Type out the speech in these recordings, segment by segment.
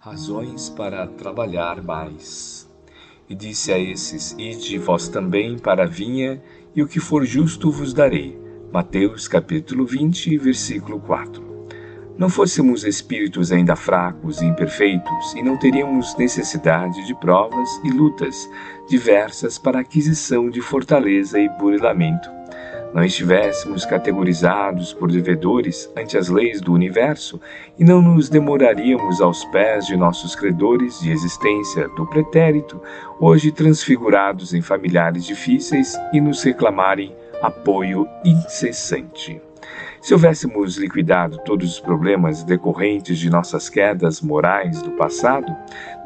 razões para trabalhar mais. E disse a esses: Ide vós também para a vinha, e o que for justo vos darei. Mateus capítulo 20, versículo 4. Não fôssemos espíritos ainda fracos e imperfeitos, e não teríamos necessidade de provas e lutas diversas para aquisição de fortaleza e burilamento não estivéssemos categorizados por devedores ante as leis do universo e não nos demoraríamos aos pés de nossos credores de existência do pretérito, hoje transfigurados em familiares difíceis e nos reclamarem apoio incessante. Se houvéssemos liquidado todos os problemas decorrentes de nossas quedas morais do passado,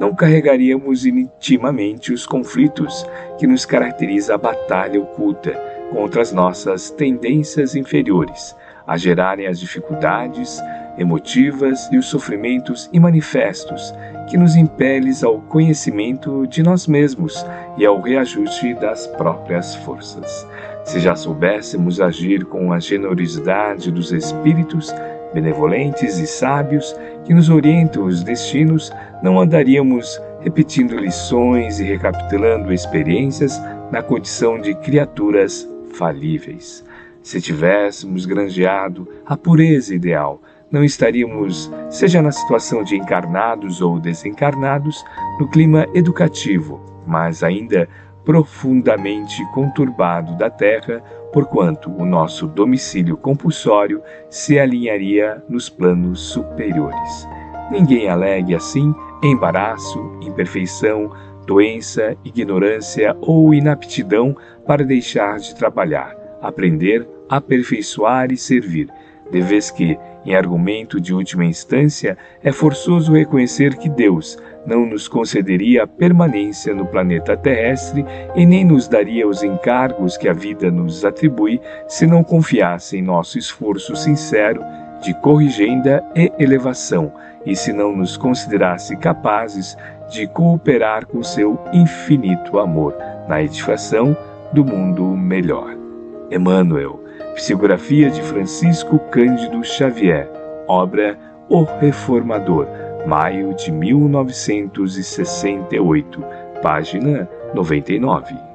não carregaríamos intimamente os conflitos que nos caracteriza a batalha oculta contra as nossas tendências inferiores, a gerarem as dificuldades emotivas e os sofrimentos imanifestos que nos impeles ao conhecimento de nós mesmos e ao reajuste das próprias forças. Se já soubéssemos agir com a generosidade dos espíritos benevolentes e sábios que nos orientam os destinos, não andaríamos repetindo lições e recapitulando experiências na condição de criaturas falíveis. Se tivéssemos granjeado a pureza ideal, não estaríamos, seja na situação de encarnados ou desencarnados, no clima educativo, mas ainda profundamente conturbado da Terra, porquanto o nosso domicílio compulsório se alinharia nos planos superiores. Ninguém alegue assim embaraço, imperfeição, doença, ignorância ou inaptidão para deixar de trabalhar, aprender, aperfeiçoar e servir, de vez que, em argumento de última instância, é forçoso reconhecer que Deus não nos concederia permanência no planeta terrestre e nem nos daria os encargos que a vida nos atribui se não confiasse em nosso esforço sincero de corrigenda e elevação e se não nos considerasse capazes de cooperar com seu infinito amor na edificação do mundo melhor. Emmanuel, psicografia de Francisco Cândido Xavier, obra O Reformador, maio de 1968, página 99.